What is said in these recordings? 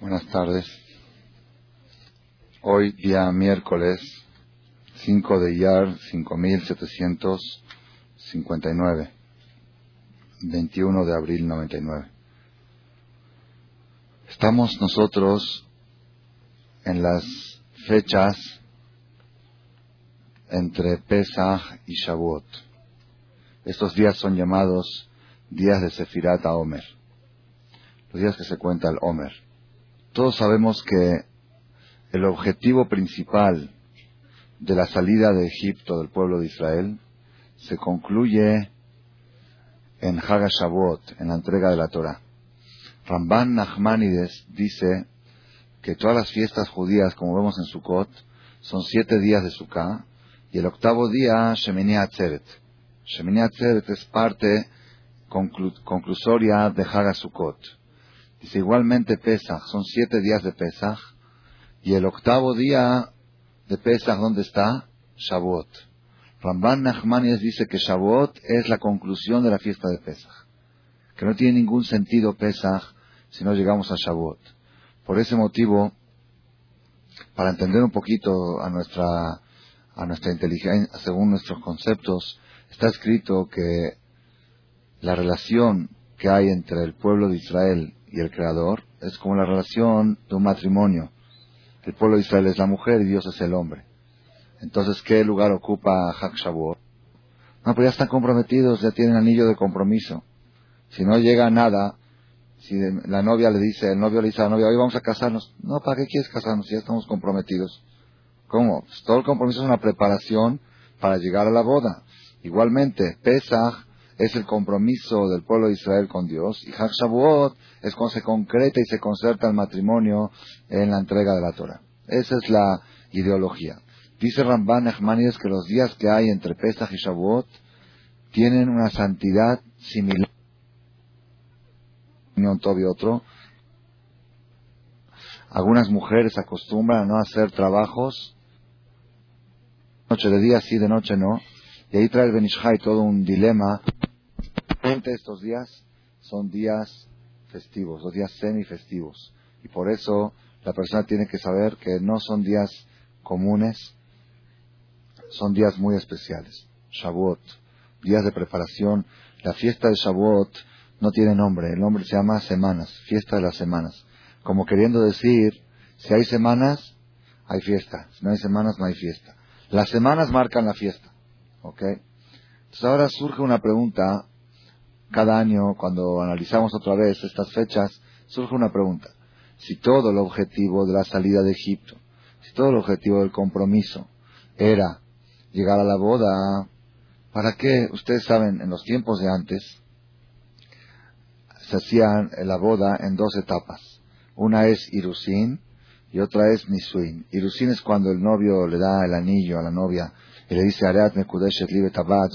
Buenas tardes. Hoy, día miércoles 5 de Iyar 5759, 21 de abril 99. Estamos nosotros en las fechas entre Pesach y Shavuot. Estos días son llamados días de Sefirat a Omer, los días que se cuenta el Omer. Todos sabemos que el objetivo principal de la salida de Egipto del pueblo de Israel se concluye en Hagashavuot, en la entrega de la Torah. Ramban Nachmanides dice que todas las fiestas judías, como vemos en Sukkot, son siete días de Sukkah, y el octavo día, Shemini Atzeret. Shemini Atzeret es parte conclusoria de Hagasukot. Dice igualmente Pesach, son siete días de Pesach, y el octavo día de Pesach, ¿dónde está? Shavuot. Ramban Nachmanides dice que Shavuot es la conclusión de la fiesta de Pesach. Que no tiene ningún sentido Pesach si no llegamos a Shavuot. Por ese motivo, para entender un poquito a nuestra, a nuestra inteligencia, según nuestros conceptos, está escrito que la relación que hay entre el pueblo de Israel y el Creador es como la relación de un matrimonio. El pueblo de Israel es la mujer y Dios es el hombre. Entonces, ¿qué lugar ocupa Hak Shavuot? No, pues ya están comprometidos, ya tienen anillo de compromiso. Si no llega nada, si la novia le dice, el novio le dice a la novia, hoy vamos a casarnos. No, ¿para qué quieres casarnos si ya estamos comprometidos? ¿Cómo? Pues todo el compromiso es una preparación para llegar a la boda. Igualmente, Pesach es el compromiso del pueblo de Israel con Dios y Hak Shavuot es cuando se concreta y se concerta el matrimonio en la entrega de la Torah. Esa es la ideología. Dice Ramban Echmanides que los días que hay entre Pesach y Shavuot tienen una santidad similar un otro. Algunas mujeres acostumbran a no hacer trabajos, noche de día sí, de noche no, y ahí trae el Benishai todo un dilema. Estos días son días festivos, los días semifestivos, y por eso la persona tiene que saber que no son días comunes, son días muy especiales. Shavuot, días de preparación. La fiesta de Shavuot no tiene nombre, el nombre se llama semanas, fiesta de las semanas. Como queriendo decir, si hay semanas, hay fiesta, si no hay semanas, no hay fiesta. Las semanas marcan la fiesta, ¿ok? Entonces ahora surge una pregunta, cada año cuando analizamos otra vez estas fechas, surge una pregunta. Si todo el objetivo de la salida de Egipto, si todo el objetivo del compromiso era llegar a la boda, ¿para qué? Ustedes saben, en los tiempos de antes, se hacía la boda en dos etapas. Una es Irusin y otra es Nisuin. Irusin es cuando el novio le da el anillo a la novia y le dice Areat Mekudeshet Libe Tabat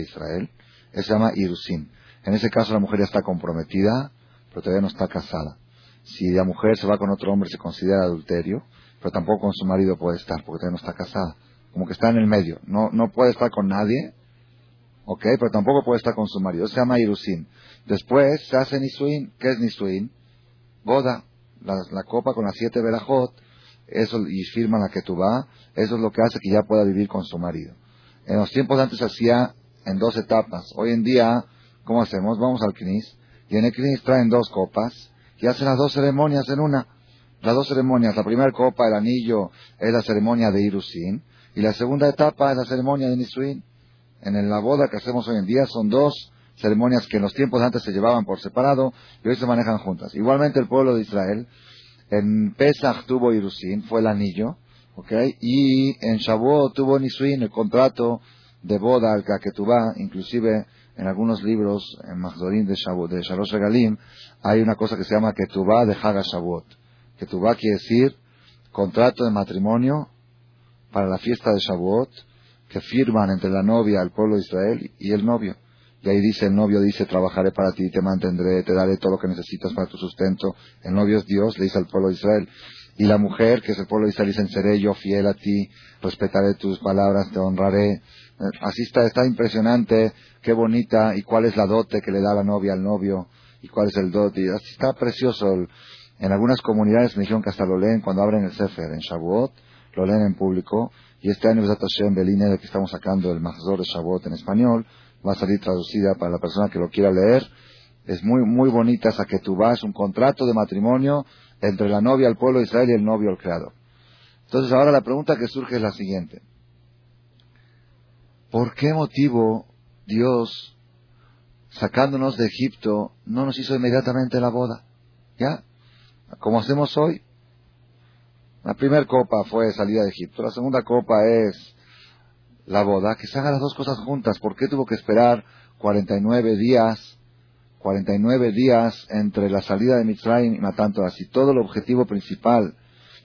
Israel. Eso se llama Irusin. En ese caso la mujer ya está comprometida, pero todavía no está casada. Si la mujer se va con otro hombre se considera adulterio, pero tampoco con su marido puede estar porque todavía no está casada. Como que está en el medio. No, no puede estar con nadie, ¿ok? Pero tampoco puede estar con su marido. Eso se llama Irusin. Después se hace Nisuin. ¿Qué es Nisuin? Boda. La, copa con las siete verajot. Eso, y firma la que tú vas. Eso es lo que hace que ya pueda vivir con su marido. En los tiempos antes se hacía en dos etapas. Hoy en día, ¿cómo hacemos? Vamos al Knis. Y en el Knis traen dos copas. Y hacen las dos ceremonias en una. Las dos ceremonias. La primera copa, el anillo, es la ceremonia de Irusin. Y la segunda etapa es la ceremonia de Nisuin. En la boda que hacemos hoy en día son dos ceremonias que en los tiempos antes se llevaban por separado y hoy se manejan juntas. Igualmente el pueblo de Israel, en Pesach tuvo Irusin, fue el anillo, ¿ok? Y en Shavuot tuvo Nisuin, el contrato de boda, al Kaketubá, inclusive en algunos libros, en Mahzorim de Shavuot, de Shalosh Regalim, hay una cosa que se llama Ketubá de Haga Shavuot. Ketubá quiere decir contrato de matrimonio para la fiesta de Shavuot, que firman entre la novia, el pueblo de Israel y el novio. Y ahí dice, el novio dice, trabajaré para ti, te mantendré, te daré todo lo que necesitas para tu sustento. El novio es Dios, le dice al pueblo de Israel. Y la mujer, que es el pueblo de Israel, seré yo fiel a ti, respetaré tus palabras, te honraré. Eh, así está, está impresionante, qué bonita, y cuál es la dote que le da la novia al novio, y cuál es el dote. Y así está precioso En algunas comunidades me dijeron que hasta lo leen cuando abren el Sefer, en Shavuot, lo leen en público. Y este año, en Beline, de que estamos sacando el Mahzor de Shavuot en español, va a salir traducida para la persona que lo quiera leer. Es muy, muy bonita esa que tú vas, un contrato de matrimonio entre la novia, el pueblo de Israel y el novio, el creador. Entonces ahora la pregunta que surge es la siguiente. ¿Por qué motivo Dios, sacándonos de Egipto, no nos hizo inmediatamente la boda? ¿Ya? Como hacemos hoy. La primera copa fue salida de Egipto, la segunda copa es la boda, que se hagan las dos cosas juntas. ¿Por qué tuvo que esperar 49 días, 49 días entre la salida de Mitzrayim y Matanto? Así todo el objetivo principal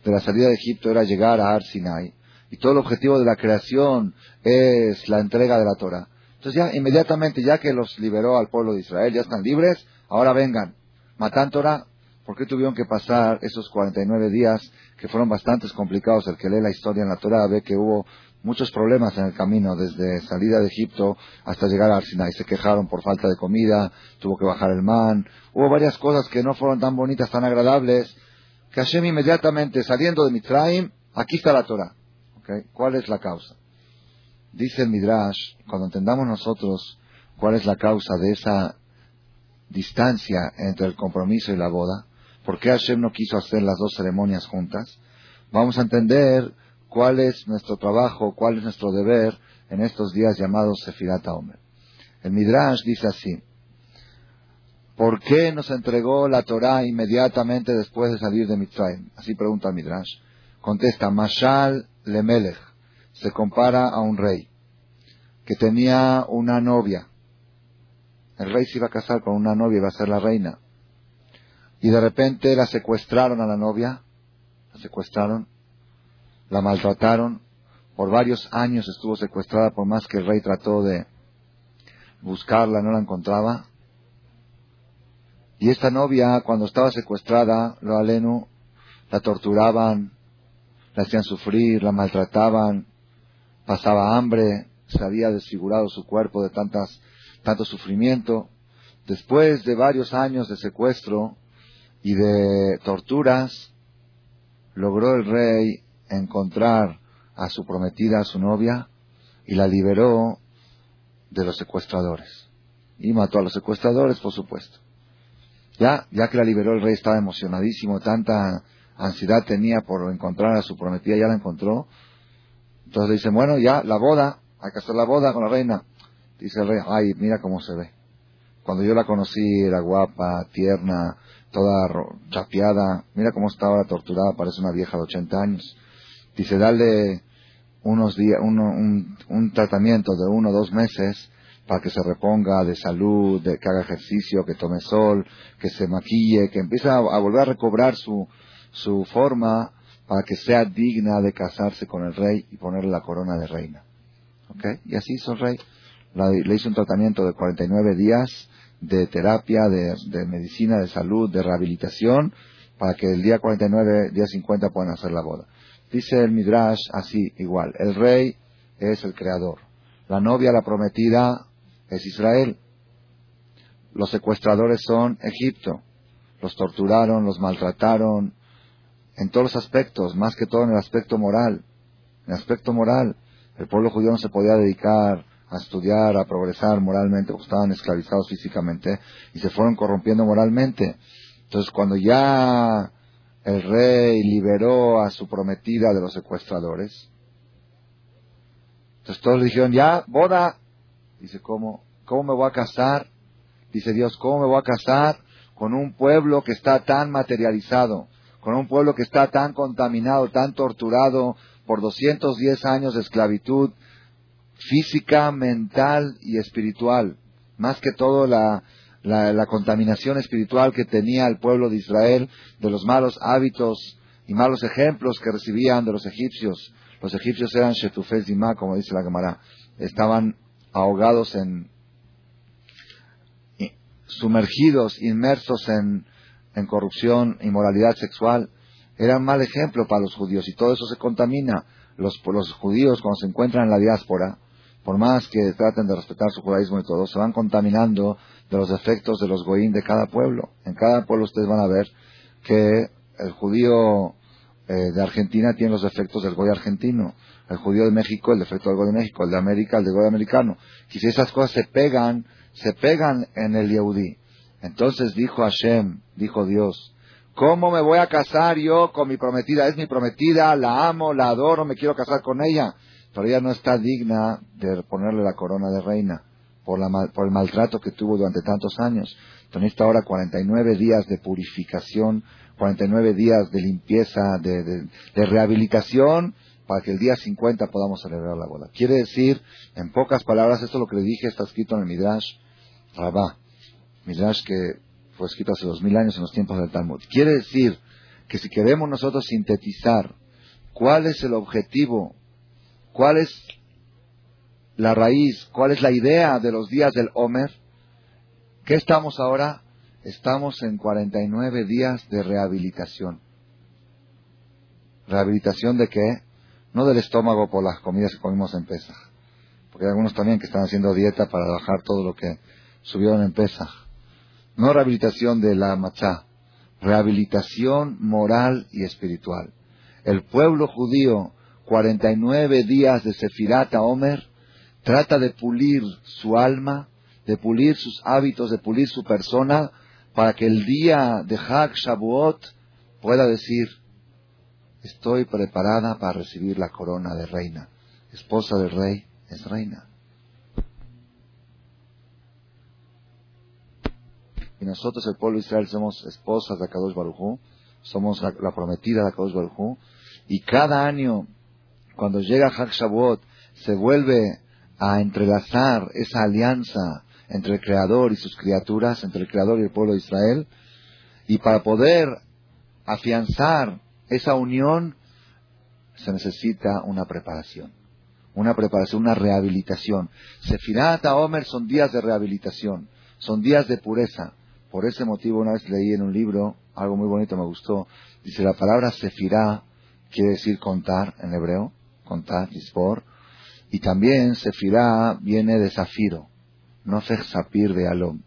de la salida de Egipto era llegar a Ar Sinai. Y todo el objetivo de la creación es la entrega de la Torah. Entonces ya inmediatamente, ya que los liberó al pueblo de Israel, ya están libres, ahora vengan. Matan Torah, ¿por qué tuvieron que pasar esos 49 días que fueron bastante complicados? El que lee la historia en la Torah ve que hubo muchos problemas en el camino, desde salida de Egipto hasta llegar a Sinai. Se quejaron por falta de comida, tuvo que bajar el man. Hubo varias cosas que no fueron tan bonitas, tan agradables, que Hashem inmediatamente saliendo de Mitraim, aquí está la Torah. ¿Cuál es la causa? Dice el Midrash, cuando entendamos nosotros cuál es la causa de esa distancia entre el compromiso y la boda, por qué Hashem no quiso hacer las dos ceremonias juntas, vamos a entender cuál es nuestro trabajo, cuál es nuestro deber en estos días llamados Sefirat Omer. El Midrash dice así, ¿por qué nos entregó la Torah inmediatamente después de salir de Mitzrayim? Así pregunta el Midrash. Contesta, Mashal Lemelech se compara a un rey que tenía una novia. El rey se iba a casar con una novia, iba a ser la reina. Y de repente la secuestraron a la novia, la secuestraron, la maltrataron. Por varios años estuvo secuestrada, por más que el rey trató de buscarla, no la encontraba. Y esta novia, cuando estaba secuestrada, lo aleno, la torturaban, la hacían sufrir, la maltrataban, pasaba hambre, se había desfigurado su cuerpo de tantas, tanto sufrimiento. Después de varios años de secuestro y de torturas, logró el rey encontrar a su prometida, a su novia, y la liberó de los secuestradores. Y mató a los secuestradores, por supuesto. Ya, ya que la liberó el rey estaba emocionadísimo, tanta ansiedad tenía por encontrar a su prometida, ya la encontró. Entonces le bueno, ya, la boda, hay que hacer la boda con la reina. Dice el rey, ay, mira cómo se ve. Cuando yo la conocí era guapa, tierna, toda chapeada. Mira cómo estaba torturada, parece una vieja de 80 años. Dice, dale unos días, un, un tratamiento de uno o dos meses para que se reponga de salud, de, que haga ejercicio, que tome sol, que se maquille, que empiece a volver a recobrar su, su forma para que sea digna de casarse con el rey y ponerle la corona de reina. ¿Okay? Y así hizo el rey. le hizo un tratamiento de 49 días de terapia, de, medicina, de salud, de rehabilitación, para que el día 49, día 50 puedan hacer la boda. Dice el Midrash así, igual. El rey es el creador. La novia, la prometida, es Israel. Los secuestradores son Egipto. Los torturaron, los maltrataron, en todos los aspectos, más que todo en el aspecto moral. En el aspecto moral, el pueblo judío no se podía dedicar a estudiar, a progresar moralmente, porque estaban esclavizados físicamente y se fueron corrompiendo moralmente. Entonces, cuando ya el rey liberó a su prometida de los secuestradores, entonces todos dijeron, ya, boda. Dice, ¿cómo? ¿Cómo me voy a casar? Dice Dios, ¿cómo me voy a casar con un pueblo que está tan materializado? con un pueblo que está tan contaminado, tan torturado por 210 años de esclavitud física, mental y espiritual. Más que todo la, la, contaminación espiritual que tenía el pueblo de Israel de los malos hábitos y malos ejemplos que recibían de los egipcios. Los egipcios eran shetufes dima, como dice la Gemara. Estaban ahogados en, sumergidos, inmersos en, en corrupción, inmoralidad sexual, era un mal ejemplo para los judíos y todo eso se contamina. Los, los judíos cuando se encuentran en la diáspora, por más que traten de respetar su judaísmo y todo, se van contaminando de los efectos de los goín de cada pueblo. En cada pueblo ustedes van a ver que el judío eh, de Argentina tiene los efectos del goy argentino, el judío de México el defecto del goy de México, el de América el del goy americano. Y si esas cosas se pegan, se pegan en el Yehudí. Entonces dijo Hashem, dijo Dios, ¿cómo me voy a casar yo con mi prometida? Es mi prometida, la amo, la adoro, me quiero casar con ella, pero ella no está digna de ponerle la corona de reina por, la, por el maltrato que tuvo durante tantos años. Entonces ahora 49 días de purificación, 49 días de limpieza, de, rehabilitación, para que el día 50 podamos celebrar la boda. Quiere decir, en pocas palabras, esto lo que le dije está escrito en el Midrash Rabá, Midrash que fue escrito hace dos mil años en los tiempos del Talmud. Quiere decir que si queremos nosotros sintetizar cuál es el objetivo, cuál es la raíz, cuál es la idea de los días del Homer, ¿qué estamos ahora? Estamos en 49 días de rehabilitación. ¿Rehabilitación de qué? No del estómago por las comidas que comimos en Pesach. Porque hay algunos también que están haciendo dieta para bajar todo lo que subieron en Pesach. No rehabilitación de la machá, rehabilitación moral y espiritual. El pueblo judío, 49 días de Sefirata Omer, trata de pulir su alma, de pulir sus hábitos, de pulir su persona, para que el día de Hag Shavuot pueda decir, estoy preparada para recibir la corona de reina. Esposa del rey es reina. Y nosotros, el pueblo de Israel, somos esposas de Akadosh Barujú, somos la, prometida de Akadosh Barujú, y cada año, cuando llega Hag Shavuot, se vuelve a entrelazar esa alianza entre el Creador y sus criaturas, entre el Creador y el pueblo de Israel, y para poder afianzar esa unión se necesita una preparación, una preparación, una rehabilitación. Sefirat a son días de rehabilitación, son días de pureza. Por ese motivo una vez leí en un libro, algo muy bonito me gustó, dice la palabra Sefirá quiere decir contar en hebreo, contar, dispor, y también Sefirá viene de zafiro, no Sapir de Alom.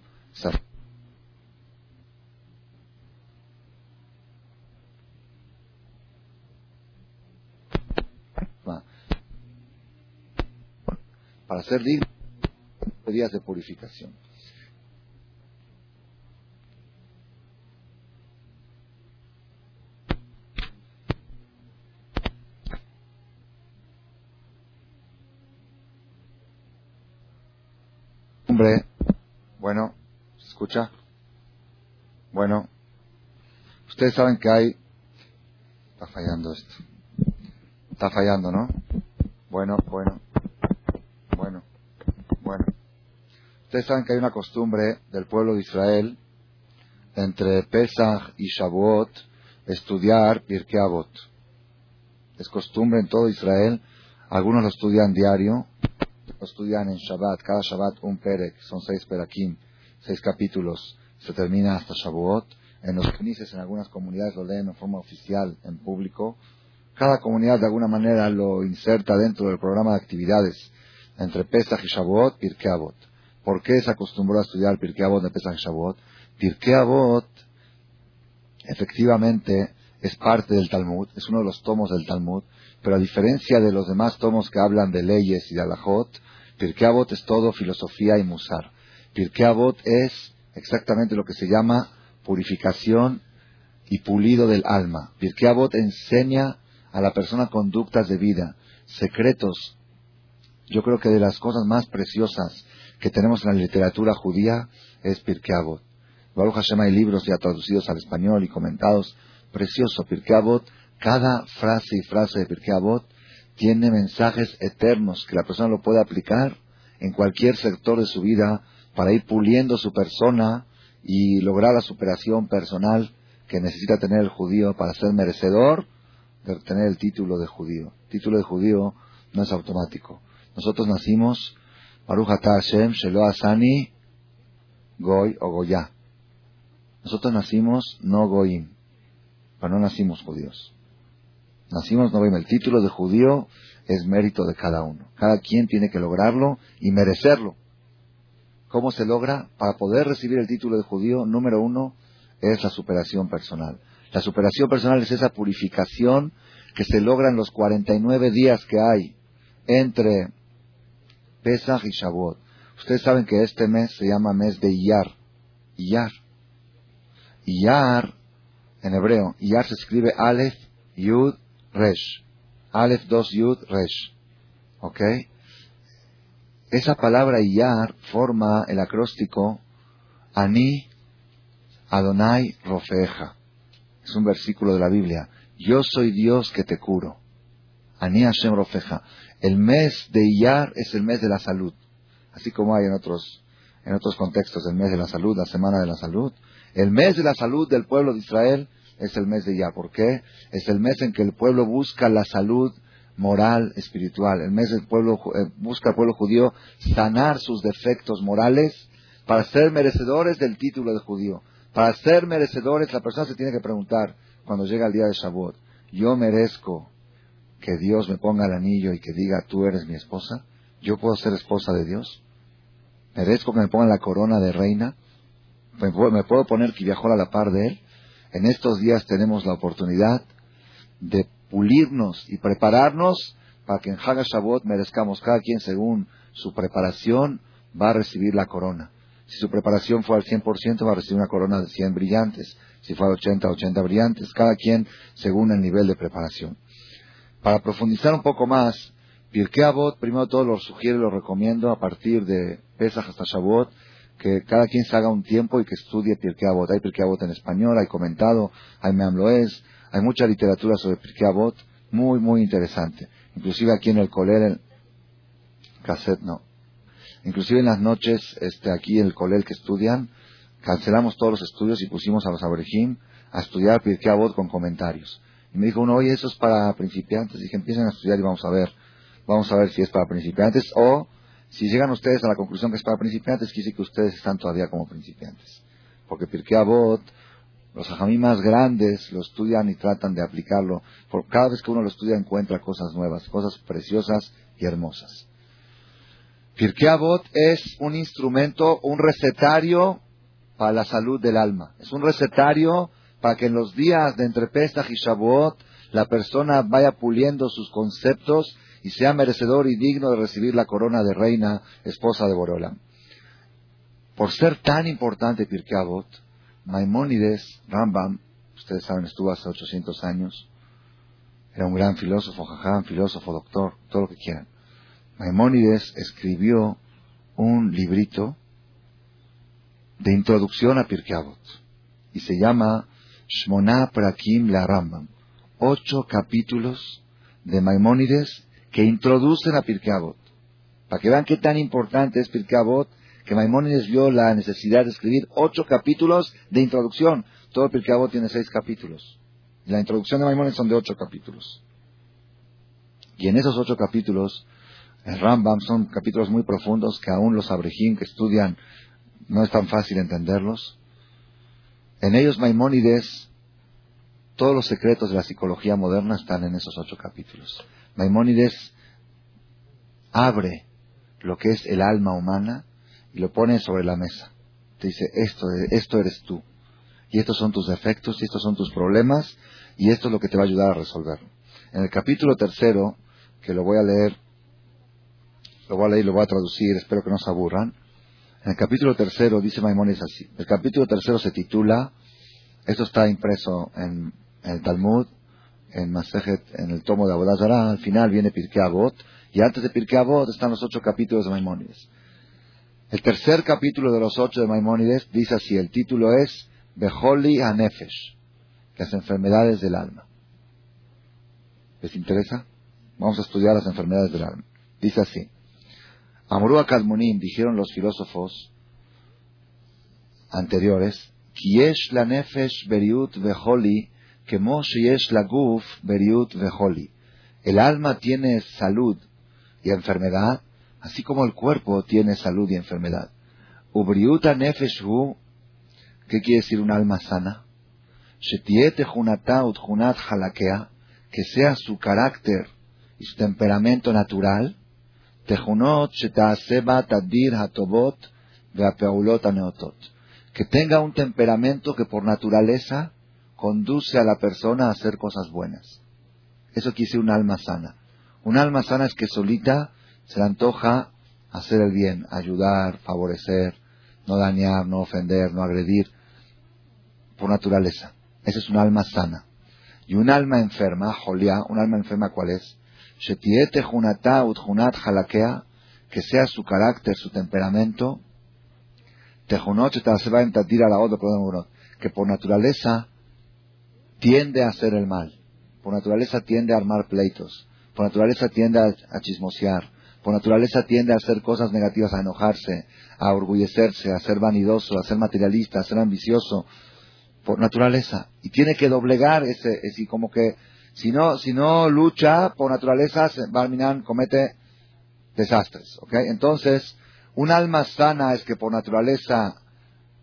Para ser digno días de purificación. Bueno, ¿se escucha? Bueno, ustedes saben que hay... Está fallando esto. Está fallando, ¿no? Bueno, bueno, bueno, bueno. Ustedes saben que hay una costumbre del pueblo de Israel entre Pesach y Shavuot estudiar Pirkei Avot. Es costumbre en todo Israel. Algunos lo estudian diario, estudian en Shabbat, cada Shabbat un Perek, son seis Perakim, seis capítulos, se termina hasta Shavuot. En los Knesses, en algunas comunidades lo leen en forma oficial, en público. Cada comunidad de alguna manera lo inserta dentro del programa de actividades entre Pesach y Shavuot, Pirkei Avot. ¿Por qué se acostumbró a estudiar Pirkei Avot de Pesach y Shavuot? Pirkei Avot, efectivamente, es parte del Talmud, es uno de los tomos del Talmud, pero a diferencia de los demás tomos que hablan de leyes y de alajot, Pirkei Avot es todo filosofía y musar. Pirkei Avot es exactamente lo que se llama purificación y pulido del alma. Pirkei Avot enseña a la persona conductas de vida, secretos. Yo creo que de las cosas más preciosas que tenemos en la literatura judía es Pirkei Avot. Baruch Hashem hay libros ya traducidos al español y comentados. Precioso, Pirkei Avot cada frase y frase de Pirkei Avot tiene mensajes eternos que la persona lo puede aplicar en cualquier sector de su vida para ir puliendo su persona y lograr la superación personal que necesita tener el judío para ser merecedor de tener el título de judío. El título de judío no es automático. Nosotros nacimos Baruch Hashem Shelo Asani Goy o Goya. Nosotros nacimos no Goyim, pero no nacimos judíos. Nacimos no El título de judío es mérito de cada uno. Cada quien tiene que lograrlo y merecerlo. ¿Cómo se logra? Para poder recibir el título de judío, número uno, es la superación personal. La superación personal es esa purificación que se logra en los 49 días que hay entre Pesach y Shavuot. Ustedes saben que este mes se llama mes de Iyar. Iyar. Iyar, en hebreo, Iyar se escribe Aleph, Yud, Resh. Aleph 2 Yud, Resh. ¿Ok? Esa palabra Iyar forma el acróstico Ani Adonai Rofeja. Es un versículo de la Biblia. Yo soy Dios que te curo. Ani Hashem Rofeja. El mes de Iyar es el mes de la salud. Así como hay en otros, en otros contextos el mes de la salud, la semana de la salud. El mes de la salud del pueblo de Israel es el mes de Iyar. ¿Por qué? Es el mes en que el pueblo busca la salud moral, espiritual. El mes del pueblo, eh, busca el pueblo judío sanar sus defectos morales para ser merecedores del título de judío. Para ser merecedores, la persona se tiene que preguntar cuando llega el día de Shavuot, ¿yo merezco que Dios me ponga el anillo y que diga, tú eres mi esposa? ¿Yo puedo ser esposa de Dios? ¿Merezco que me pongan la corona de reina? ¿Me puedo, poner que viajó a la par de él? En estos días tenemos la oportunidad de pulirnos y prepararnos para que en Haga Shavuot merezcamos cada quien según su preparación va a recibir la corona. Si su preparación fue al 100% va a recibir una corona de 100 brillantes. Si fue al 80, 80 brillantes. Cada quien según el nivel de preparación. Para profundizar un poco más, Pirkei Avot, primero todo lo sugiero y lo recomiendo a partir de Pesach hasta Shavuot, que cada quien se haga un tiempo y que estudie Pirkei Avot. Hay Pirkei Avot en español, hay comentado, hay Meamloes, hay mucha literatura sobre Pirkei Avot, muy, muy interesante. Inclusive aquí en el Colel, el cassette no. Inclusive en las noches, este, aquí en el Colel que estudian, cancelamos todos los estudios y pusimos a los aborigín a estudiar Pirkei Avot con comentarios. Y me dijo uno, oye, eso es para principiantes. Dije, empiecen a estudiar y vamos a ver. Vamos a ver si es para principiantes o si llegan ustedes a la conclusión que es para principiantes, decir que ustedes están todavía como principiantes. Porque Pirkei Avot, los ajamí más grandes lo estudian y tratan de aplicarlo. Por cada vez que uno lo estudia encuentra cosas nuevas, cosas preciosas y hermosas. Pirkei Avot es un instrumento, un recetario para la salud del alma. Es un recetario para que en los días de entre Pesach y Shavuot la persona vaya puliendo sus conceptos y sea merecedor y digno de recibir la corona de reina, esposa de Borolam. Por ser tan importante Pirkei Avot, Maimónides, Rambam, ustedes saben, estuvo hace 800 años, era un gran filósofo, jajam, filósofo, doctor, todo lo que quieran. Maimónides escribió un librito de introducción a Pirkei Avot y se llama Shmona Prakim la Rambam. Ocho capítulos de Maimónides que introducen a Pirkei Avot. Para que vean qué tan importante es Pirkei Avot, que Maimónides vio la necesidad de escribir ocho capítulos de introducción. Todo Pirkei Avot tiene seis capítulos. la introducción de Maimónides son de ocho capítulos. Y en esos ocho capítulos, el Rambam son capítulos muy profundos que aún los abrejim que estudian no es tan fácil entenderlos. En ellos Maimónides, todos los secretos de la psicología moderna están en esos ocho capítulos. Maimónides abre lo que es el alma humana y lo pone sobre la mesa. Te dice, esto, esto eres tú. Y estos son tus defectos, y estos son tus problemas, y esto es lo que te va a ayudar a resolver. En el capítulo tercero, que lo voy a leer, lo voy a leer y lo voy a traducir, espero que no se aburran. En el capítulo tercero dice Maimónides así. El capítulo tercero se titula, esto está impreso en, el Talmud, en Masejet, en el tomo de Abodazara, al final viene Pirkei Avot, y antes de Pirkei Avot están los ocho capítulos de Maimónides. El tercer capítulo de los ocho de Maimónides dice así, el título es Beholi Anefesh, las enfermedades del alma. ¿Les interesa? Vamos a estudiar las enfermedades del alma. Dice así, Amrua Kadmonim, dijeron los filósofos anteriores, Kiesh la nefesh beriut veholi el alma tiene salud y enfermedad, así como el cuerpo tiene salud y enfermedad. Ubriuta nefeshu, ¿qué quiere decir un alma sana? que sea su carácter y su temperamento natural, que tenga un temperamento que por naturaleza conduce a la persona a hacer cosas buenas. Eso quiere decir un alma sana. Un alma sana es que solita se le antoja hacer el bien, ayudar, favorecer, no dañar, no ofender, no agredir, por naturaleza. Ese es un alma sana. Y un alma enferma, Jolia, un alma enferma, ¿cuál es? Que sea su carácter, su temperamento, que por naturaleza tiende a hacer el mal, por naturaleza tiende a armar pleitos, por naturaleza tiende a, chismosear, por naturaleza tiende a hacer cosas negativas, a enojarse, a orgullecerse, a ser vanidoso, a ser materialista, a ser ambicioso, por naturaleza. Y tiene que doblegar ese, ese como que, si no, si no lucha por naturaleza, Barminan comete desastres, ¿ok? Entonces, un alma sana es que por naturaleza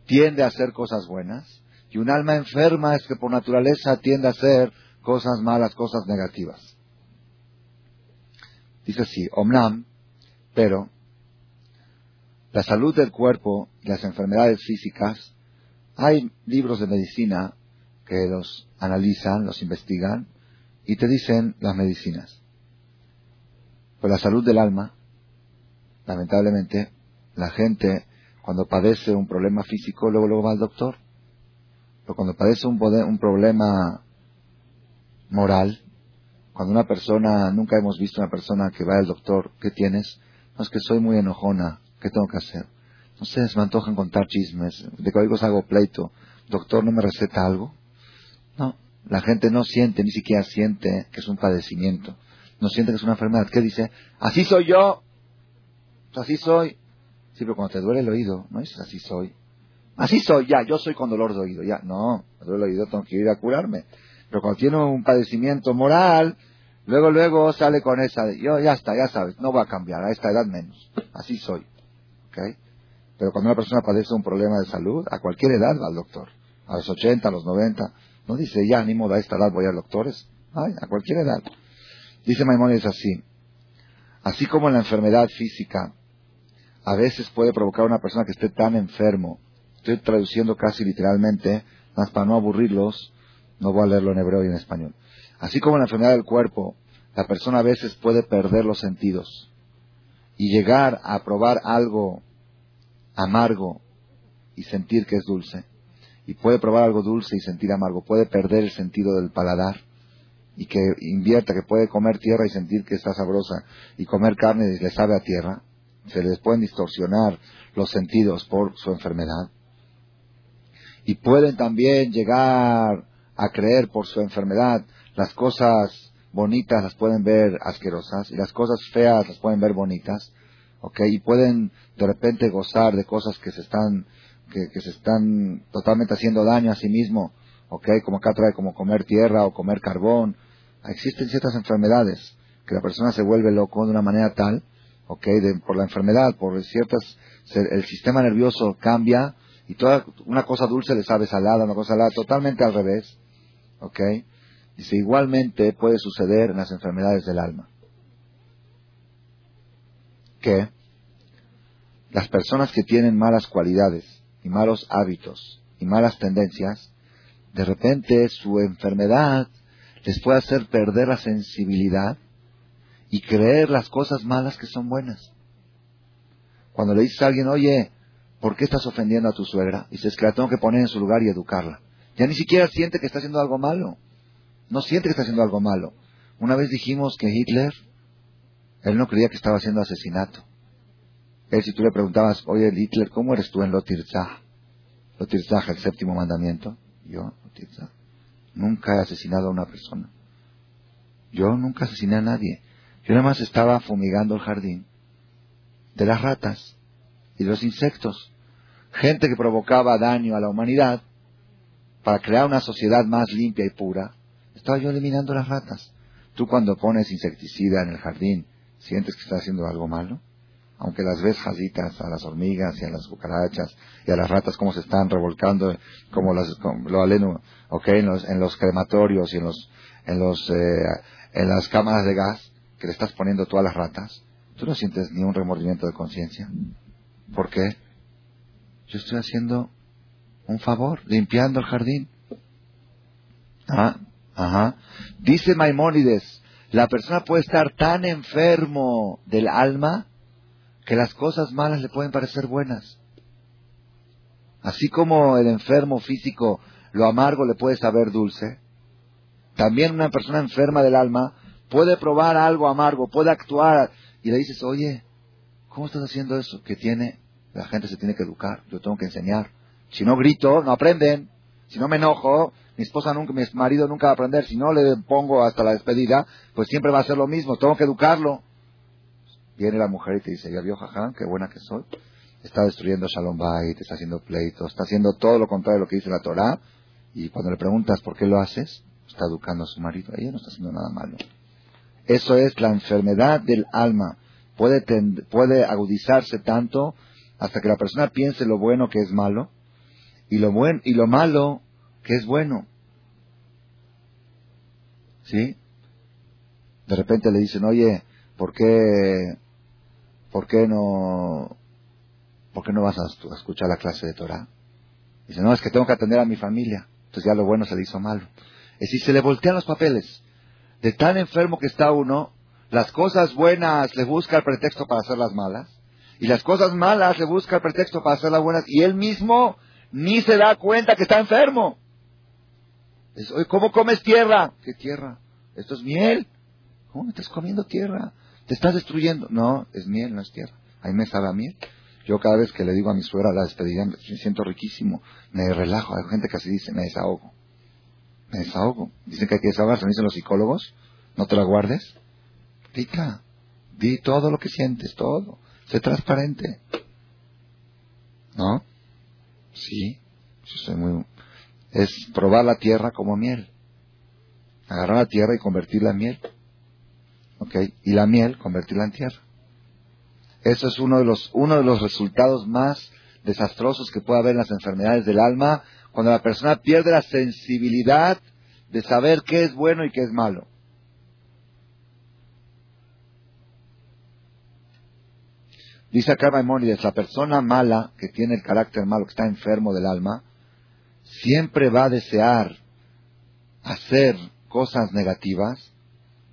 tiende a hacer cosas buenas, y un alma enferma es que por naturaleza tiende a hacer cosas malas, cosas negativas. Dice así, Omnam, pero la salud del cuerpo y las enfermedades físicas, hay libros de medicina que los analizan, los investigan y te dicen las medicinas. Pero la salud del alma, lamentablemente, la gente cuando padece un problema físico, luego, luego va al doctor. Pero cuando padece un, un problema moral, cuando una persona, nunca hemos visto una persona que va al doctor, ¿qué tienes? No, es que soy muy enojona, ¿qué tengo que hacer? No sé, me antojan contar chismes, de que oigo hago pleito. Doctor, ¿no me receta algo? No, la gente no siente, ni siquiera siente que es un padecimiento. No siente que es una enfermedad. ¿Qué dice? Así soy yo. Así soy. Sí, pero cuando te duele el oído, no es así soy. Así soy, ya, yo soy con dolor de oído, ya. No, duele el oído, tengo que ir a curarme. Pero cuando tiene un padecimiento moral, luego, luego sale con esa, de, yo ya está, ya sabes, no va a cambiar, a esta edad menos. Así soy. ¿Ok? Pero cuando una persona padece un problema de salud, a cualquier edad va al doctor. A los 80, a los 90. No dice, ya, ni modo, a esta edad voy a doctores. Ay, a cualquier edad. Dice Maimónides así. Así como la enfermedad física a veces puede provocar a una persona que esté tan enfermo estoy traduciendo casi literalmente, más para no aburrirlos, no voy a leerlo en hebreo y en español. Así como en la enfermedad del cuerpo, la persona a veces puede perder los sentidos y llegar a probar algo amargo y sentir que es dulce. Y puede probar algo dulce y sentir amargo. Puede perder el sentido del paladar y que invierta, que puede comer tierra y sentir que está sabrosa y comer carne y le sabe a tierra. Se les pueden distorsionar los sentidos por su enfermedad y pueden también llegar a creer por su enfermedad las cosas bonitas las pueden ver asquerosas y las cosas feas las pueden ver bonitas, ¿ok? Y pueden de repente gozar de cosas que se están, que, se están totalmente haciendo daño a sí mismo, ¿ok? Como acá trae como comer tierra o comer carbón. Existen ciertas enfermedades que la persona se vuelve loco de una manera tal, ¿ok? por la enfermedad, por ciertas, el sistema nervioso cambia y toda una cosa dulce le sabe salada, una cosa salada, totalmente al revés. ¿Ok? Dice, igualmente puede suceder en las enfermedades del alma. Que las personas que tienen malas cualidades y malos hábitos y malas tendencias, de repente su enfermedad les puede hacer perder la sensibilidad y creer las cosas malas que son buenas. Cuando le dices a alguien, oye, ¿por qué estás ofendiendo a tu suegra? Dices que la tengo que poner en su lugar y educarla. Ya ni siquiera siente que está haciendo algo malo. No siente que está haciendo algo malo. Una vez dijimos que Hitler, él no creía que estaba haciendo asesinato. Él, si tú le preguntabas, oye, Hitler, ¿cómo eres tú en Lotirzah? Lotirzah, el séptimo mandamiento. Yo, Lotirzah, nunca he asesinado a una persona. Yo nunca asesiné a nadie. Yo nada más estaba fumigando el jardín de las ratas y los insectos. Gente que provocaba daño a la humanidad para crear una sociedad más limpia y pura. Estaba yo eliminando las ratas. Tú cuando pones insecticida en el jardín, ¿sientes que estás haciendo algo malo? Aunque las ves jazitas a las hormigas y a las cucarachas y a las ratas como se están revolcando, como las, lo aleno, en los, en los crematorios y en los, en los, eh, en las cámaras de gas que le estás poniendo todas las ratas, ¿tú no sientes ni un remordimiento de conciencia? ¿Por qué? Yo estoy haciendo un favor, limpiando el jardín. Ah, ajá. Dice Maimónides, la persona puede estar tan enfermo del alma que las cosas malas le pueden parecer buenas. Así como el enfermo físico lo amargo le puede saber dulce, también una persona enferma del alma puede probar algo amargo, puede actuar y le dices, oye, ¿cómo estás haciendo eso? Que tiene, la gente se tiene que educar, yo tengo que enseñar. Si no grito, no aprenden. Si no me enojo, mi esposa nunca, mi marido nunca va a aprender. Si no le pongo hasta la despedida, pues siempre va a ser lo mismo. Tengo que educarlo. Viene la mujer y te dice, ya vio, jajá, qué buena que soy. Está destruyendo Shalom Bait, está haciendo pleitos, está haciendo todo lo contrario de lo que dice la Torah. Y cuando le preguntas por qué lo haces, está educando a su marido. Ella no está haciendo nada malo. Eso es la enfermedad del alma. Puede, puede agudizarse tanto hasta que la persona piense lo bueno que es malo y lo, buen, y lo malo que es bueno. ¿Sí? De repente le dicen, oye, ¿por qué, por qué no, por qué no vas a, escuchar la clase de Torah? Dice, no, es que tengo que atender a mi familia. Entonces ya lo bueno se le hizo malo. Es decir, se le voltean los papeles. De tan enfermo que está uno, las cosas buenas le busca el pretexto para hacer las malas. Y las cosas malas le busca el pretexto para hacer las buenas. Y él mismo ni se da cuenta que está enfermo. ¿Cómo comes tierra? ¿Qué tierra? Esto es miel. ¿Cómo estás comiendo tierra? Te estás destruyendo. No, es miel, no es tierra. A mí me sabe a miel. Yo cada vez que le digo a mi suegra la despedida, me siento riquísimo. Me relajo. Hay gente que así dice, me desahogo. Me desahogo. Dicen que hay que desahogarse, me dicen los psicólogos. No te la guardes. Pica. Di todo lo que sientes, todo. Sé transparente. ¿No? Sí. muy, es probar la tierra como miel. Agarrar la tierra y convertirla en miel. ¿Ok? Y la miel, convertirla en tierra. Eso es uno de los, uno de los resultados más desastrosos que puede haber en las enfermedades del alma, cuando la persona pierde la sensibilidad de saber qué es bueno y qué es malo. Dice acá Maimónides, la persona mala, que tiene el carácter malo, que está enfermo del alma, siempre va a desear hacer cosas negativas,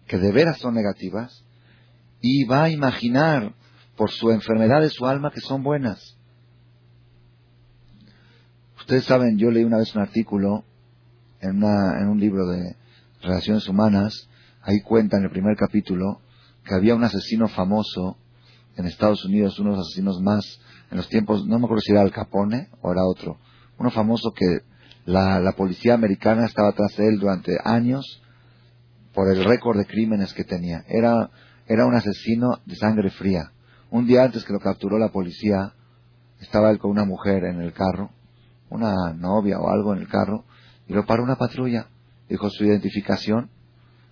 que de veras son negativas, y va a imaginar por su enfermedad de su alma que son buenas. Ustedes saben, yo leí una vez un artículo en, en un libro de relaciones humanas, ahí cuenta en el primer capítulo que había un asesino famoso en Estados Unidos, uno de los asesinos más en los tiempos, no me acuerdo si era Al Capone o era otro, uno famoso que la, policía americana estaba tras él durante años por el récord de crímenes que tenía. Era, era un asesino de sangre fría. Un día antes que lo capturó la policía, estaba él con una mujer en el carro, una novia o algo en el carro, y lo paró una patrulla. Dijo su identificación,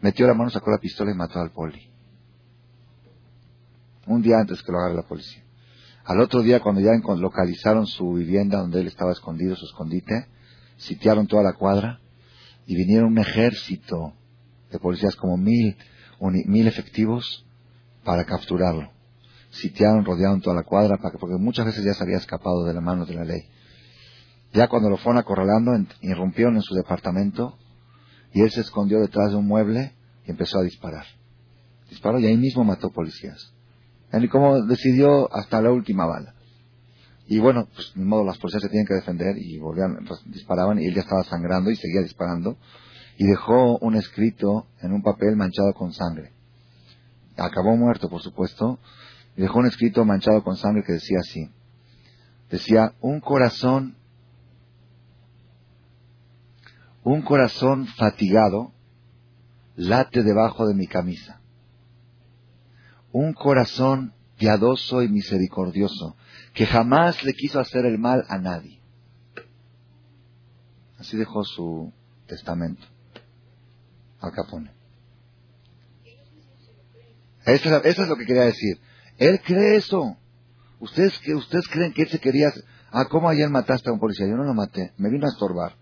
metió la mano, sacó la pistola y mató al poli. Un día antes que lo agarre la policía. Al otro día, cuando ya localizaron su vivienda donde él estaba escondido, su escondite, sitiaron toda la cuadra y vinieron un ejército de policías, como mil, mil efectivos, para capturarlo. Sitiaron, rodearon toda la cuadra, para porque muchas veces ya se había escapado de la mano de la ley. Ya cuando lo fueron acorralando, irrumpieron en su departamento y él se escondió detrás de un mueble y empezó a disparar. Disparó y ahí mismo mató policías. Y como decidió hasta la última bala. Y bueno, pues de modo las policías se tienen que defender y volvían, disparaban y él ya estaba sangrando y seguía disparando. Y dejó un escrito en un papel manchado con sangre. Acabó muerto, por supuesto. Y dejó un escrito manchado con sangre que decía así. Decía, un corazón, un corazón fatigado late debajo de mi camisa. Un corazón piadoso y misericordioso que jamás le quiso hacer el mal a nadie. Así dejó su testamento Al Capone. Eso, es lo que quería decir. Él cree eso. Ustedes, ustedes creen que él se quería... Ah, ¿cómo ayer mataste a un policía? Yo no lo maté. Me vino a estorbar.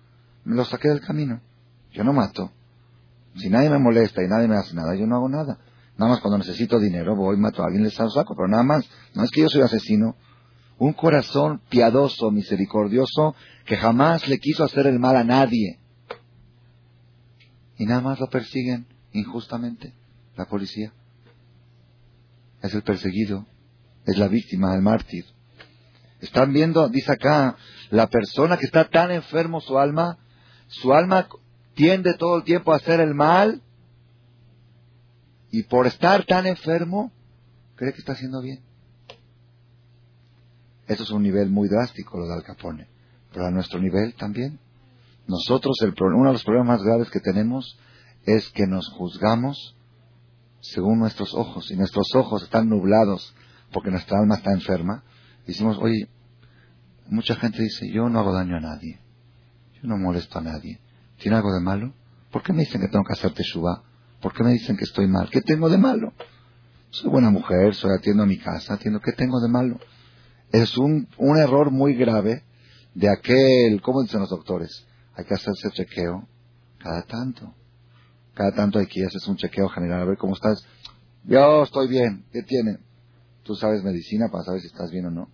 Me lo saqué del camino. Yo no mato. Si nadie me molesta y nadie me hace nada, yo no hago nada. Nada más cuando necesito dinero voy, mato a alguien, les saco. Pero nada más, no es que yo soy asesino un corazón piadoso, misericordioso, que jamás le quiso hacer el mal a nadie. y nada más lo persiguen injustamente la policía. Es el perseguido, es la víctima, el mártir. Están viendo, dice acá, la persona que está tan enfermo su alma, su alma tiende todo el tiempo a hacer el mal y por estar tan enfermo cree que está haciendo bien. Eso es un nivel muy drástico, lo de Al Capone. Pero a nuestro nivel también. Nosotros, el, uno de los problemas más graves que tenemos es que nos juzgamos según nuestros ojos. Y nuestros ojos están nublados porque nuestra alma está enferma. Decimos, oye, mucha gente dice, yo no hago daño a nadie. Yo no molesto a nadie. ¿Tiene algo de malo? ¿Por qué me dicen que tengo que hacer teshuva? ¿Por qué me dicen que estoy mal? ¿Qué tengo de malo? Soy buena mujer, soy atiendo a mi casa, atiendo. ¿Qué tengo de malo? Es un, un error muy grave de aquel, ¿cómo dicen los doctores? Hay que hacerse chequeo cada tanto. Cada tanto hay que hacerse un chequeo general, a ver cómo estás. Yo estoy bien, ¿qué tiene? Tú sabes medicina para saber si estás bien o no.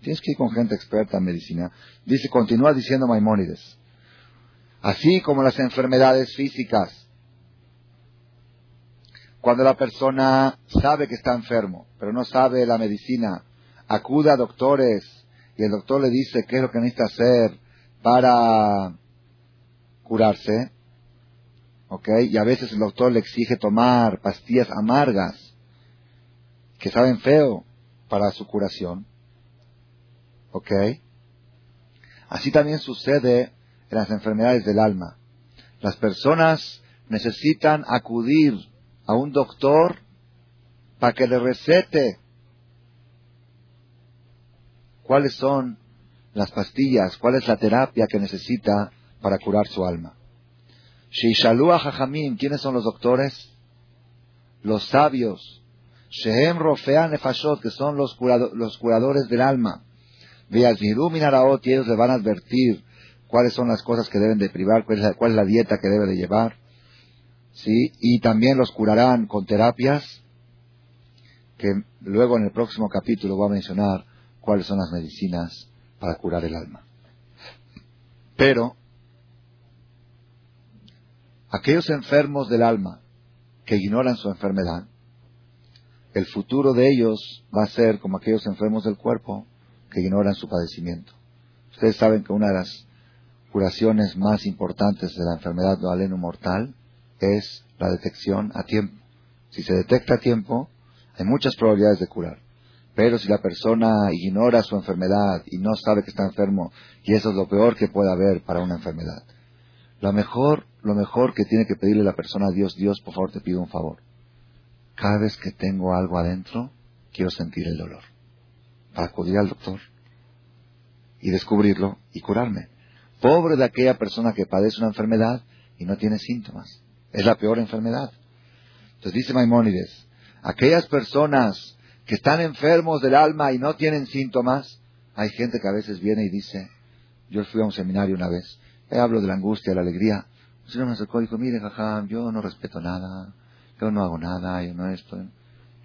Tienes que ir con gente experta en medicina. Dice, continúa diciendo Maimónides. Así como las enfermedades físicas. Cuando la persona sabe que está enfermo, pero no sabe la medicina, acude a doctores y el doctor le dice qué es lo que necesita hacer para curarse, ¿ok? Y a veces el doctor le exige tomar pastillas amargas que saben feo para su curación, ¿ok? Así también sucede en las enfermedades del alma. Las personas necesitan acudir a un doctor para que le recete cuáles son las pastillas, cuál es la terapia que necesita para curar su alma. Sheishalua Jajamim, ¿quiénes son los doctores? Los sabios. Shehem Rofea Nefashot, que son los, los curadores del alma. Veazmiru Minaraot, y ellos le van a advertir cuáles son las cosas que deben de privar, cuál es la, cuál es la dieta que debe de llevar. ¿Sí? Y también los curarán con terapias, que luego en el próximo capítulo voy a mencionar cuáles son las medicinas para curar el alma. Pero aquellos enfermos del alma que ignoran su enfermedad, el futuro de ellos va a ser como aquellos enfermos del cuerpo que ignoran su padecimiento. Ustedes saben que una de las curaciones más importantes de la enfermedad de mortal es la detección a tiempo. Si se detecta a tiempo, hay muchas probabilidades de curar. Pero si la persona ignora su enfermedad y no sabe que está enfermo, y eso es lo peor que puede haber para una enfermedad, lo mejor, lo mejor que tiene que pedirle la persona a Dios, Dios, por favor, te pido un favor. Cada vez que tengo algo adentro, quiero sentir el dolor. Para acudir al doctor y descubrirlo y curarme. Pobre de aquella persona que padece una enfermedad y no tiene síntomas. Es la peor enfermedad. Entonces dice Maimónides, aquellas personas que están enfermos del alma y no tienen síntomas. Hay gente que a veces viene y dice, yo fui a un seminario una vez, hablo de la angustia, de la alegría. El señor me acercó y mire, jaja, yo no respeto nada, yo no hago nada, yo no esto.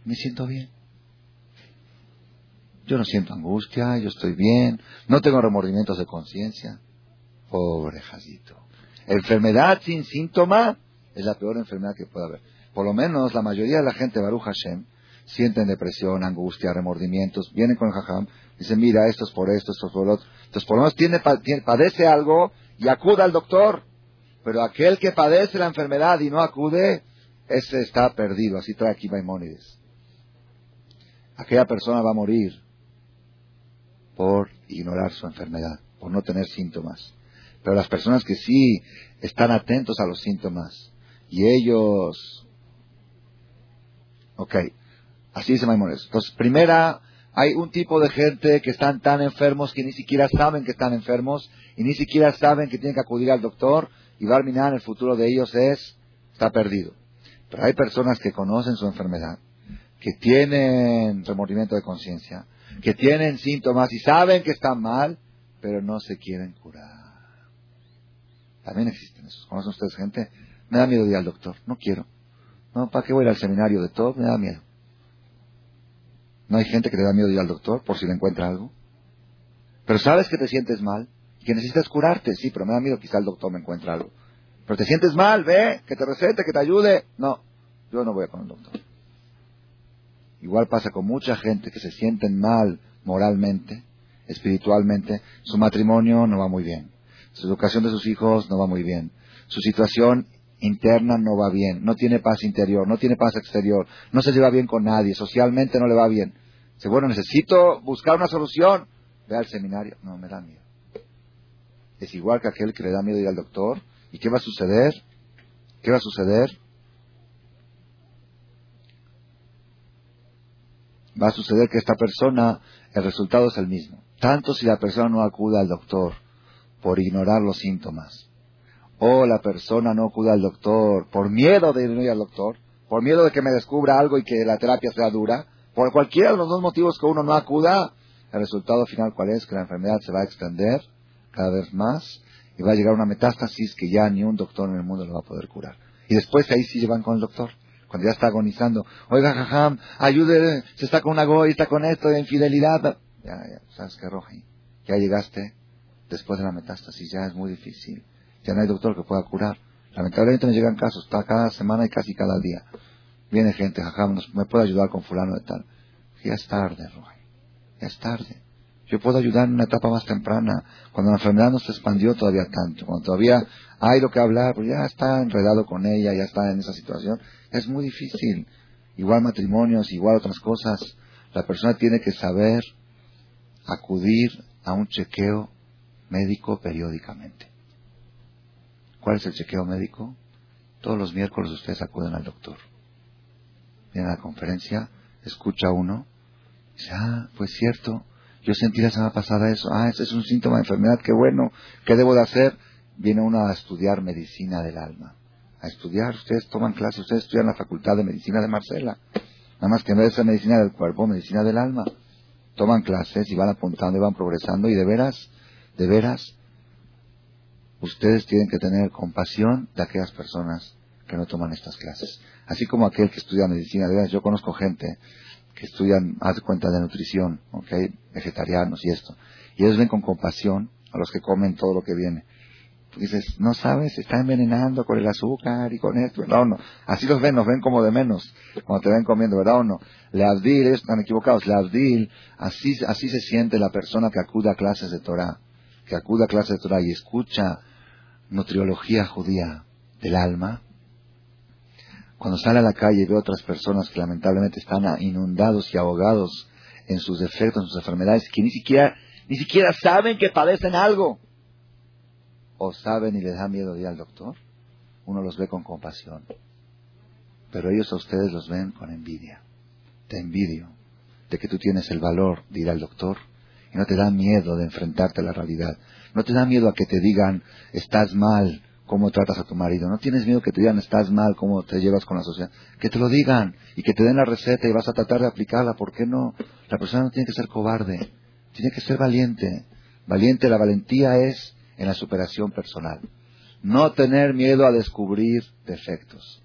Me siento bien. Yo no siento angustia, yo estoy bien, no tengo remordimientos de conciencia. Pobre jazito. Enfermedad sin síntoma es la peor enfermedad que puede haber. Por lo menos la mayoría de la gente, Baruch Hashem, sienten depresión, angustia, remordimientos, vienen con el jajam, dicen, mira, esto es por esto, esto es por lo otro. Entonces, por lo menos tiene, padece algo y acuda al doctor. Pero aquel que padece la enfermedad y no acude, ese está perdido. Así trae aquí Maimónides. Aquella persona va a morir por ignorar su enfermedad, por no tener síntomas. Pero las personas que sí están atentos a los síntomas y ellos, ok, Así dice Maimonides. Entonces, primera, hay un tipo de gente que están tan enfermos que ni siquiera saben que están enfermos y ni siquiera saben que tienen que acudir al doctor y Barminan, el futuro de ellos es, está perdido. Pero hay personas que conocen su enfermedad, que tienen remordimiento de conciencia, que tienen síntomas y saben que están mal, pero no se quieren curar. También existen esos. ¿Conocen ustedes gente? Me da miedo ir al doctor. No quiero. No, ¿para qué voy al seminario de todo? Me da miedo. ¿No hay gente que le da miedo ir al doctor por si le encuentra algo? Pero sabes que te sientes mal que necesitas curarte, sí, pero me da miedo quizá el doctor me encuentre algo. Pero te sientes mal, ve, que te recete, que te ayude. No, yo no voy a con el doctor. Igual pasa con mucha gente que se sienten mal moralmente, espiritualmente, su matrimonio no va muy bien, su educación de sus hijos no va muy bien, su situación interna no va bien, no tiene paz interior, no tiene paz exterior, no se lleva bien con nadie, socialmente no le va bien. Dice, bueno, necesito buscar una solución. Ve al seminario. No, me da miedo. Es igual que aquel que le da miedo ir al doctor. ¿Y qué va a suceder? ¿Qué va a suceder? Va a suceder que esta persona, el resultado es el mismo. Tanto si la persona no acude al doctor por ignorar los síntomas, o la persona no acude al doctor por miedo de ir al doctor, por miedo de que me descubra algo y que la terapia sea dura, por cualquiera de los dos motivos que uno no acuda, el resultado final cuál es? Que la enfermedad se va a extender cada vez más y va a llegar una metástasis que ya ni un doctor en el mundo lo va a poder curar. Y después ahí sí llevan con el doctor, cuando ya está agonizando. Oiga, jajam, ayude, se está con una goy, está con esto de infidelidad. Ya, ya, sabes qué, Roji, ya llegaste después de la metástasis, ya es muy difícil. Ya no hay doctor que pueda curar. Lamentablemente nos llegan casos, está cada semana y casi cada día. Viene gente, jajam, ¿me puede ayudar con fulano de tal? Ya es tarde, Roy. Ya es tarde. Yo puedo ayudar en una etapa más temprana, cuando la enfermedad no se expandió todavía tanto, cuando todavía hay lo que hablar, pues ya está enredado con ella, ya está en esa situación. Es muy difícil. Igual matrimonios, igual otras cosas. La persona tiene que saber acudir a un chequeo médico periódicamente. ¿Cuál es el chequeo médico? Todos los miércoles ustedes acuden al doctor viene a la conferencia, escucha uno, dice, ah, pues cierto, yo sentí la semana pasada eso, ah, ese es un síntoma de enfermedad, qué bueno, ¿qué debo de hacer? Viene uno a estudiar medicina del alma, a estudiar, ustedes toman clases, ustedes estudian la facultad de medicina de Marcela, nada más que en vez de medicina del cuerpo, medicina del alma, toman clases y van apuntando y van progresando y de veras, de veras, ustedes tienen que tener compasión de aquellas personas que no toman estas clases. Así como aquel que estudia medicina, de yo conozco gente que estudian, haz cuenta de nutrición, ¿ok? Vegetarianos y esto. Y ellos ven con compasión a los que comen todo lo que viene. Dices, no sabes, se está envenenando con el azúcar y con esto, ¿verdad o no? Así los ven, nos ven como de menos cuando te ven comiendo, ¿verdad o no? Le abdil, están equivocados, le abdil, así, así se siente la persona que acude a clases de Torah, que acude a clases de Torah y escucha nutriología judía del alma, cuando sale a la calle y ve otras personas que lamentablemente están inundados y ahogados en sus defectos, en sus enfermedades, que ni siquiera, ni siquiera saben que padecen algo, o saben y les da miedo ir al doctor, uno los ve con compasión. Pero ellos a ustedes los ven con envidia. Te envidio de que tú tienes el valor de ir al doctor y no te da miedo de enfrentarte a la realidad. No te da miedo a que te digan, estás mal, cómo tratas a tu marido. No tienes miedo que te digan estás mal, cómo te llevas con la sociedad. Que te lo digan y que te den la receta y vas a tratar de aplicarla. ¿Por qué no? La persona no tiene que ser cobarde, tiene que ser valiente. Valiente, la valentía es en la superación personal. No tener miedo a descubrir defectos.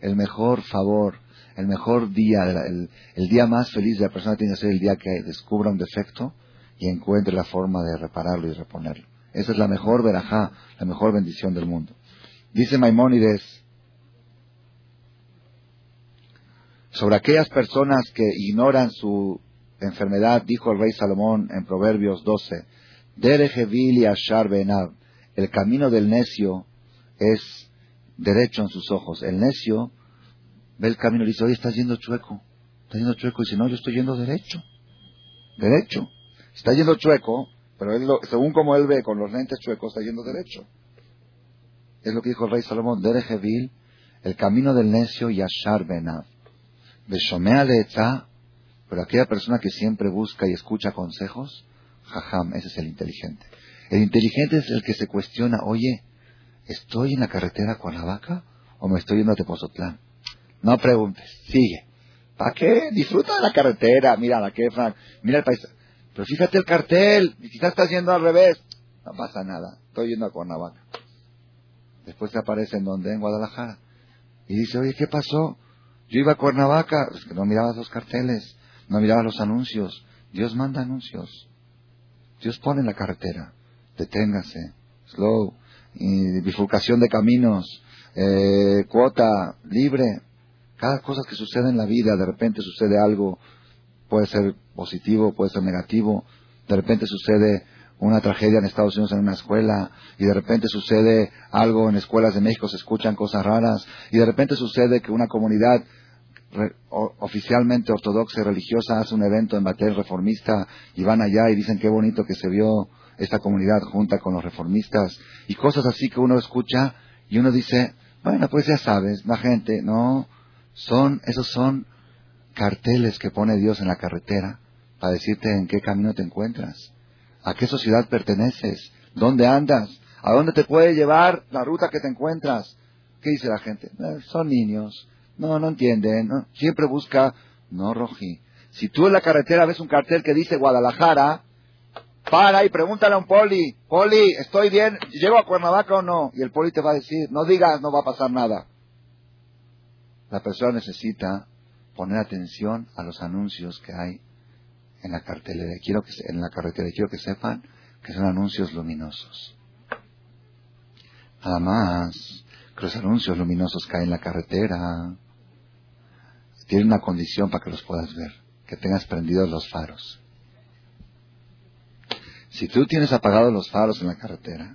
El mejor favor, el mejor día, el, el día más feliz de la persona tiene que ser el día que descubra un defecto y encuentre la forma de repararlo y reponerlo. Esa es la mejor verajá, la mejor bendición del mundo. Dice Maimónides, sobre aquellas personas que ignoran su enfermedad, dijo el rey Salomón en Proverbios 12, y Ashar el camino del necio es derecho en sus ojos. El necio ve el camino y dice, oye, estás yendo chueco. Estás yendo chueco. Y dice, no, yo estoy yendo derecho. Derecho. Está yendo chueco, pero él según como él ve con los lentes chuecos, está yendo derecho. Es lo que dijo el rey Salomón, Derejevil, el camino del necio y Ashar Benav. Beshomea está, pero aquella persona que siempre busca y escucha consejos, jajam, ese es el inteligente. El inteligente es el que se cuestiona, oye, ¿estoy en la carretera con la vaca o me estoy yendo a Tepozotlán? No preguntes, sigue. ¿Para qué? Disfruta de la carretera, mira la que mira el paisaje. Pero fíjate el cartel, y quizás estás yendo al revés. No pasa nada, estoy yendo a Cuernavaca. Después aparece en donde, en Guadalajara. Y dice, oye, ¿qué pasó? Yo iba a Cuernavaca, no mirabas los carteles, no mirabas los anuncios. Dios manda anuncios. Dios pone en la carretera. Deténgase. Slow. bifurcación de caminos, eh, cuota libre. Cada cosa que sucede en la vida, de repente sucede algo, puede ser positivo, puede ser negativo, de repente sucede una tragedia en Estados Unidos en una escuela y de repente sucede algo en escuelas de México, se escuchan cosas raras y de repente sucede que una comunidad oficialmente ortodoxa y religiosa hace un evento en Batel reformista y van allá y dicen qué bonito que se vio esta comunidad junta con los reformistas y cosas así que uno escucha y uno dice, bueno, pues ya sabes, la gente, no, son, esos son carteles que pone Dios en la carretera para decirte en qué camino te encuentras, a qué sociedad perteneces, dónde andas, a dónde te puede llevar la ruta que te encuentras. ¿Qué dice la gente? Son niños, no, no entienden, siempre busca, no, Roji. Si tú en la carretera ves un cartel que dice Guadalajara, para y pregúntale a un poli, poli, ¿estoy bien? ¿Llego a Cuernavaca o no? Y el poli te va a decir, no digas, no va a pasar nada. La persona necesita poner atención a los anuncios que hay en la cartelera. Quiero que en la carretera quiero que sepan que son anuncios luminosos. Nada más que los anuncios luminosos hay en la carretera tienen una condición para que los puedas ver, que tengas prendidos los faros. Si tú tienes apagados los faros en la carretera,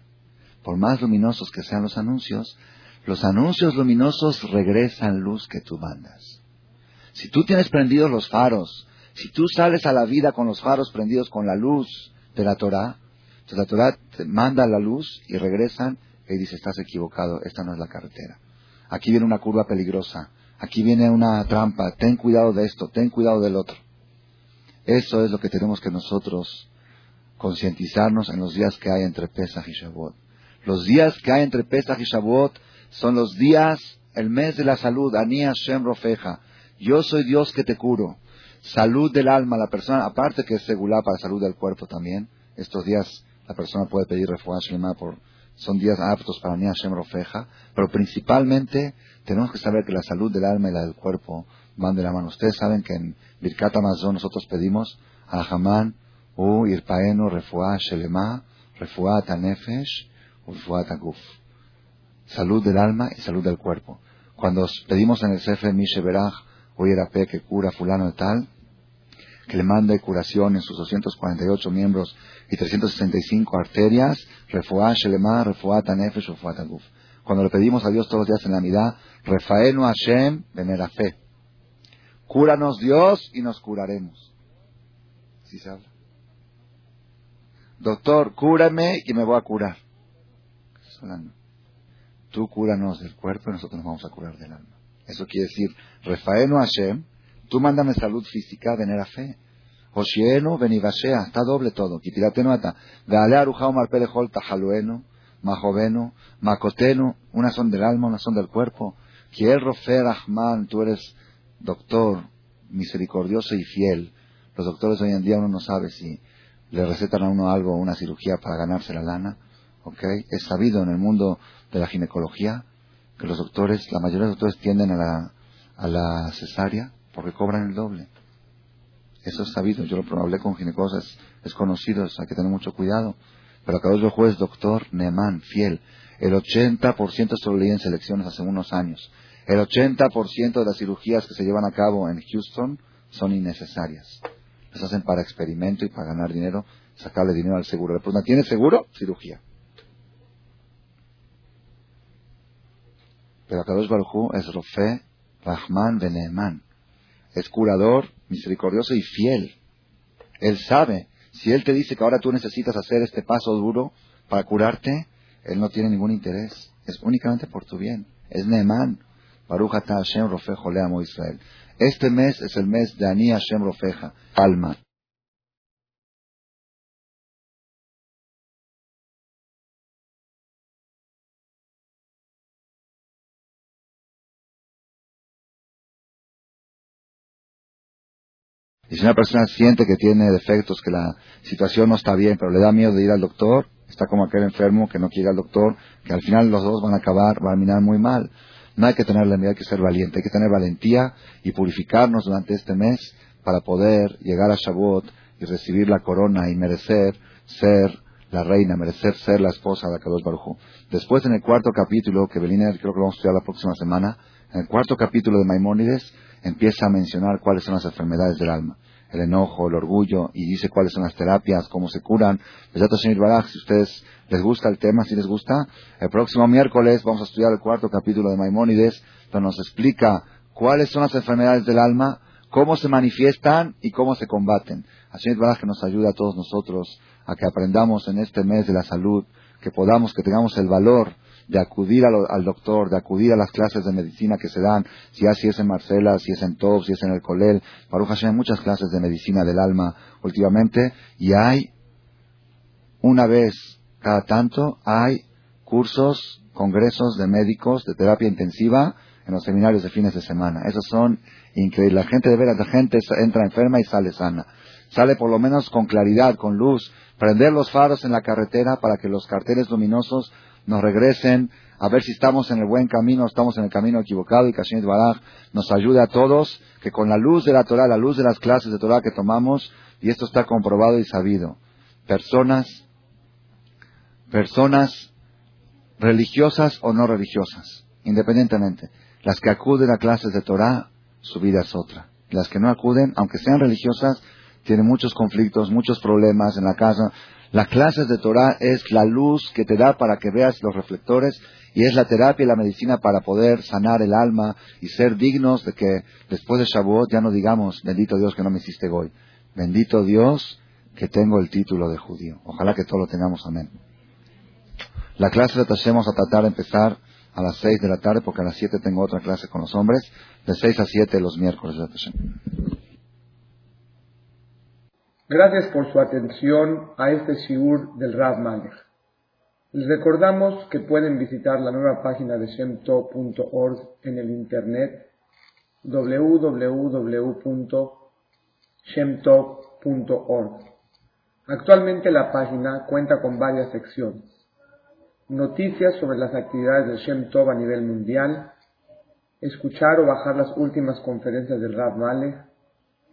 por más luminosos que sean los anuncios, los anuncios luminosos regresan luz que tú mandas. Si tú tienes prendidos los faros, si tú sales a la vida con los faros prendidos con la luz de la Torah, entonces la Torah te manda la luz y regresan y dice, estás equivocado, esta no es la carretera. Aquí viene una curva peligrosa, aquí viene una trampa, ten cuidado de esto, ten cuidado del otro. Eso es lo que tenemos que nosotros concientizarnos en los días que hay entre Pesach y Shavuot. Los días que hay entre Pesach y Shavuot son los días, el mes de la salud, Ani Hashem Rofeja. Yo soy Dios que te curo. Salud del alma, la persona, aparte que es segura para salud del cuerpo también. Estos días la persona puede pedir refuerzo por, son días aptos para Ani Hashem Rofeja. Pero principalmente tenemos que saber que la salud del alma y la del cuerpo van de la mano. Ustedes saben que en Birkat Amazon nosotros pedimos a Hamán, U Irpaenu Refuah Shelema, Refuah Tanefesh, Refuah Taguf salud del alma y salud del cuerpo. Cuando pedimos en el Sefer Misheberach, hoy era P que cura fulano de tal, que le mande curación en sus 248 miembros y 365 arterias, refuá shelema, refuá tanefesh, refuá taguf. Cuando le pedimos a Dios todos los días en la mitad, refaenu Hashem fe. Cúranos Dios y nos curaremos. ¿Sí se habla? Doctor, cúrame y me voy a curar. Tú cúranos del cuerpo y nosotros nos vamos a curar del alma. Eso quiere decir, Refaeno Hashem, tú mándame salud física, venir a fe. Hoshieno, venivashea, está doble todo. Kitirateno ata. Dale arujao marpelejol tajalueno, majoveno, macoteno, una son del alma, una son del cuerpo. Kiel rofer Ahman, tú eres doctor, misericordioso y fiel. Los doctores hoy en día uno no sabe si le recetan a uno algo, una cirugía para ganarse la lana. ¿ok? Es sabido en el mundo de la ginecología que los doctores, la mayoría de los doctores tienden a la, a la cesárea porque cobran el doble. Eso es sabido, yo lo hablé con ginecólogos, es, conocido, hay que tener mucho cuidado. Pero acá los juez doctor Neman, fiel. El 80%, esto lo leí en selecciones hace unos años, el 80% de las cirugías que se llevan a cabo en Houston son innecesarias. Las hacen para experimento y para ganar dinero, sacarle dinero al seguro. La persona tiene seguro, cirugía. Pero Akadosh Baruj es Rofe, Rahman, Beneman. Es curador, misericordioso y fiel. Él sabe. Si Él te dice que ahora tú necesitas hacer este paso duro para curarte, Él no tiene ningún interés. Es únicamente por tu bien. Es Neeman. Baruch Hashem Rofejo Leamo Israel. Este mes es el mes de Ani Hashem Rofeja. Alma. Y si una persona siente que tiene defectos, que la situación no está bien, pero le da miedo de ir al doctor, está como aquel enfermo que no quiere ir al doctor, que al final los dos van a acabar, van a mirar muy mal. No hay que tener la miedo, hay que ser valiente, hay que tener valentía y purificarnos durante este mes para poder llegar a Shavuot y recibir la corona y merecer ser la reina, merecer ser la esposa de Akadosh Baruj Después, en el cuarto capítulo, que Belina creo que lo vamos a estudiar la próxima semana, en el cuarto capítulo de Maimónides, empieza a mencionar cuáles son las enfermedades del alma. El enojo, el orgullo, y dice cuáles son las terapias, cómo se curan. si ustedes les gusta el tema, si les gusta, el próximo miércoles vamos a estudiar el cuarto capítulo de Maimónides, donde nos explica cuáles son las enfermedades del alma, cómo se manifiestan y cómo se combaten. Es verdad que nos ayuda a todos nosotros a que aprendamos en este mes de la salud, que podamos, que tengamos el valor de acudir al, doctor, de acudir a las clases de medicina que se dan, si, así es en Marcela, si es en Top, si es en el Colel. Baruch Hashem, hay muchas clases de medicina del alma últimamente y hay, una vez cada tanto, hay cursos, congresos de médicos de terapia intensiva en los seminarios de fines de semana. Esos son increíbles. La gente de veras, la gente entra enferma y sale sana. Sale por lo menos con claridad, con luz, prender los faros en la carretera para que los carteles luminosos nos regresen a ver si estamos en el buen camino, estamos en el camino equivocado y Kashin Baraj nos ayude a todos que con la luz de la Torah, la luz de las clases de Torah que tomamos, y esto está comprobado y sabido, personas, personas religiosas o no religiosas, independientemente, las que acuden a clases de Torah, su vida es otra. Las que no acuden, aunque sean religiosas, tiene muchos conflictos, muchos problemas en la casa. Las clases de Torah es la luz que te da para que veas los reflectores y es la terapia y la medicina para poder sanar el alma y ser dignos de que después de Shavuot ya no digamos, bendito Dios que no me hiciste hoy. Bendito Dios que tengo el título de judío. Ojalá que todos lo tengamos, amén. La clase la vamos a tratar de empezar a las seis de la tarde porque a las siete tengo otra clase con los hombres, de seis a siete los miércoles. Gracias por su atención a este shiur del Rav Malech. Les recordamos que pueden visitar la nueva página de shemtov.org en el internet www.shemtov.org. Actualmente la página cuenta con varias secciones. Noticias sobre las actividades de Shem Tov a nivel mundial, escuchar o bajar las últimas conferencias del Rav Malech,